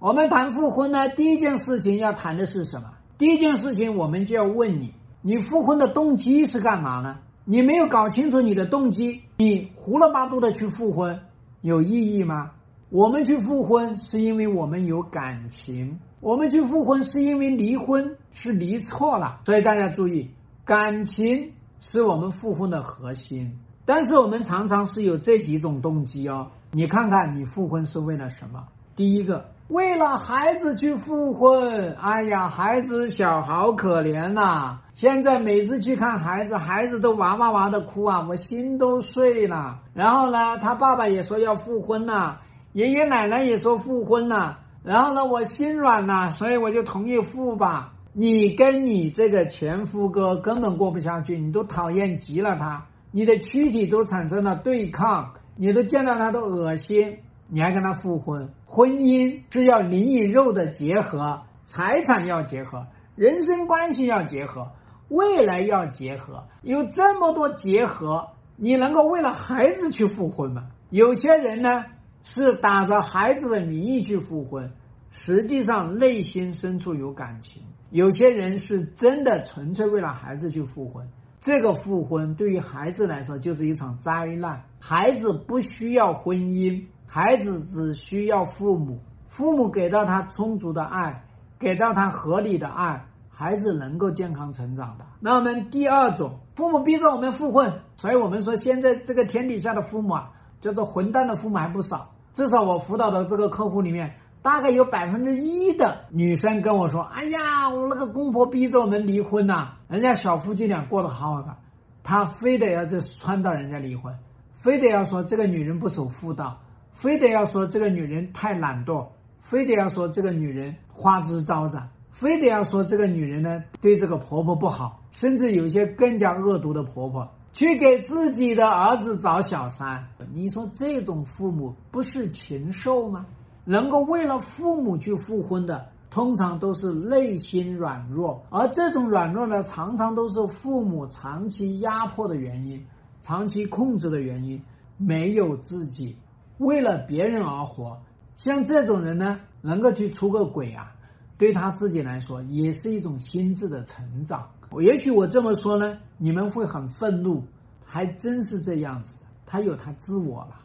我们谈复婚呢，第一件事情要谈的是什么？第一件事情，我们就要问你：你复婚的动机是干嘛呢？你没有搞清楚你的动机，你胡了八度的去复婚，有意义吗？我们去复婚是因为我们有感情，我们去复婚是因为离婚是离错了，所以大家注意，感情是我们复婚的核心。但是我们常常是有这几种动机哦。你看看你复婚是为了什么？第一个。为了孩子去复婚，哎呀，孩子小好可怜呐！现在每次去看孩子，孩子都哇哇哇的哭啊，我心都碎了。然后呢，他爸爸也说要复婚呐，爷爷奶奶也说复婚呐。然后呢，我心软了，所以我就同意复吧。你跟你这个前夫哥根本过不下去，你都讨厌极了他，你的躯体都产生了对抗，你都见到他都恶心。你还跟他复婚？婚姻是要灵与肉的结合，财产要结合，人生关系要结合，未来要结合，有这么多结合，你能够为了孩子去复婚吗？有些人呢是打着孩子的名义去复婚，实际上内心深处有感情；有些人是真的纯粹为了孩子去复婚，这个复婚对于孩子来说就是一场灾难。孩子不需要婚姻。孩子只需要父母，父母给到他充足的爱，给到他合理的爱，孩子能够健康成长的。那我们第二种，父母逼着我们复婚，所以我们说现在这个天底下的父母啊，叫做混蛋的父母还不少。至少我辅导的这个客户里面，大概有百分之一的女生跟我说：“哎呀，我那个公婆逼着我们离婚呐，人家小夫妻俩过得好好的，他非得要这撺掇人家离婚，非得要说这个女人不守妇道。”非得要说这个女人太懒惰，非得要说这个女人花枝招展，非得要说这个女人呢对这个婆婆不好，甚至有些更加恶毒的婆婆去给自己的儿子找小三。你说这种父母不是禽兽吗？能够为了父母去复婚的，通常都是内心软弱，而这种软弱呢，常常都是父母长期压迫的原因，长期控制的原因，没有自己。为了别人而活，像这种人呢，能够去出个轨啊，对他自己来说也是一种心智的成长。也许我这么说呢，你们会很愤怒，还真是这样子的。他有他自我了，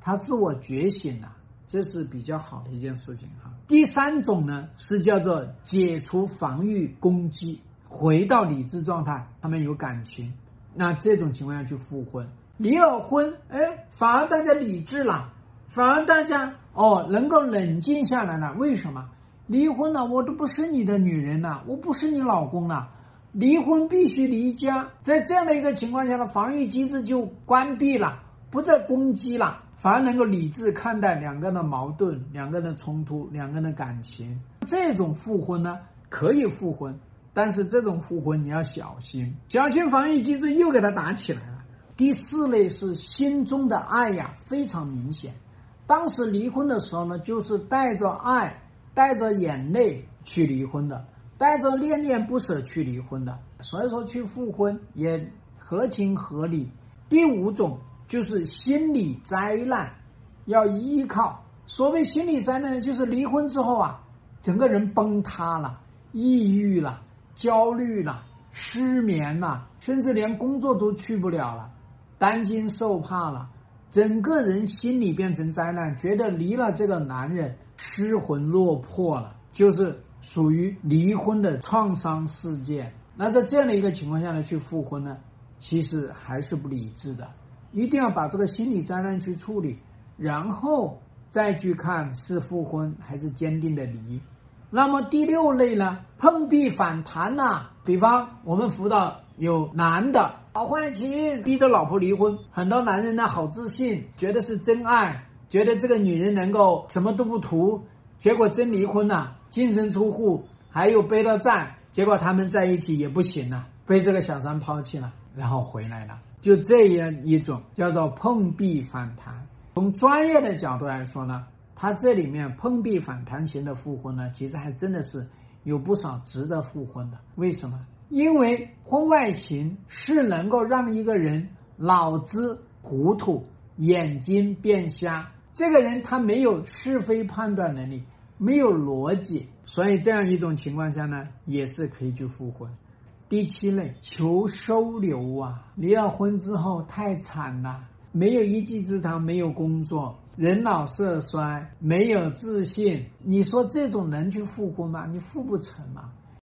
他自我觉醒了，这是比较好的一件事情哈。第三种呢，是叫做解除防御攻击，回到理智状态。他们有感情，那这种情况下去复婚。离了婚，哎，反而大家理智了，反而大家哦能够冷静下来了。为什么？离婚了，我都不是你的女人了，我不是你老公了。离婚必须离家，在这样的一个情况下的防御机制就关闭了，不再攻击了，反而能够理智看待两个人的矛盾、两个人的冲突、两个人的感情。这种复婚呢，可以复婚，但是这种复婚你要小心，小心防御机制又给他打起来了。第四类是心中的爱呀，非常明显。当时离婚的时候呢，就是带着爱、带着眼泪去离婚的，带着恋恋不舍去离婚的。所以说去复婚也合情合理。第五种就是心理灾难，要依靠。所谓心理灾难，就是离婚之后啊，整个人崩塌了，抑郁了，焦虑了，失眠了，甚至连工作都去不了了。担惊受怕了，整个人心里变成灾难，觉得离了这个男人失魂落魄了，就是属于离婚的创伤事件。那在这样的一个情况下呢，去复婚呢，其实还是不理智的，一定要把这个心理灾难去处理，然后再去看是复婚还是坚定的离。那么第六类呢，碰壁反弹呐，比方我们辅导有男的。好欢情逼着老婆离婚，很多男人呢好自信，觉得是真爱，觉得这个女人能够什么都不图，结果真离婚了，净身出户，还有背到债，结果他们在一起也不行了，被这个小三抛弃了，然后回来了，就这样一种叫做碰壁反弹。从专业的角度来说呢，他这里面碰壁反弹型的复婚呢，其实还真的是有不少值得复婚的。为什么？因为婚外情是能够让一个人脑子糊涂、眼睛变瞎。这个人他没有是非判断能力，没有逻辑，所以这样一种情况下呢，也是可以去复婚。第七类求收留啊，离了婚之后太惨了，没有一技之长，没有工作，人老色衰，没有自信，你说这种能去复婚吗？你复不成嘛。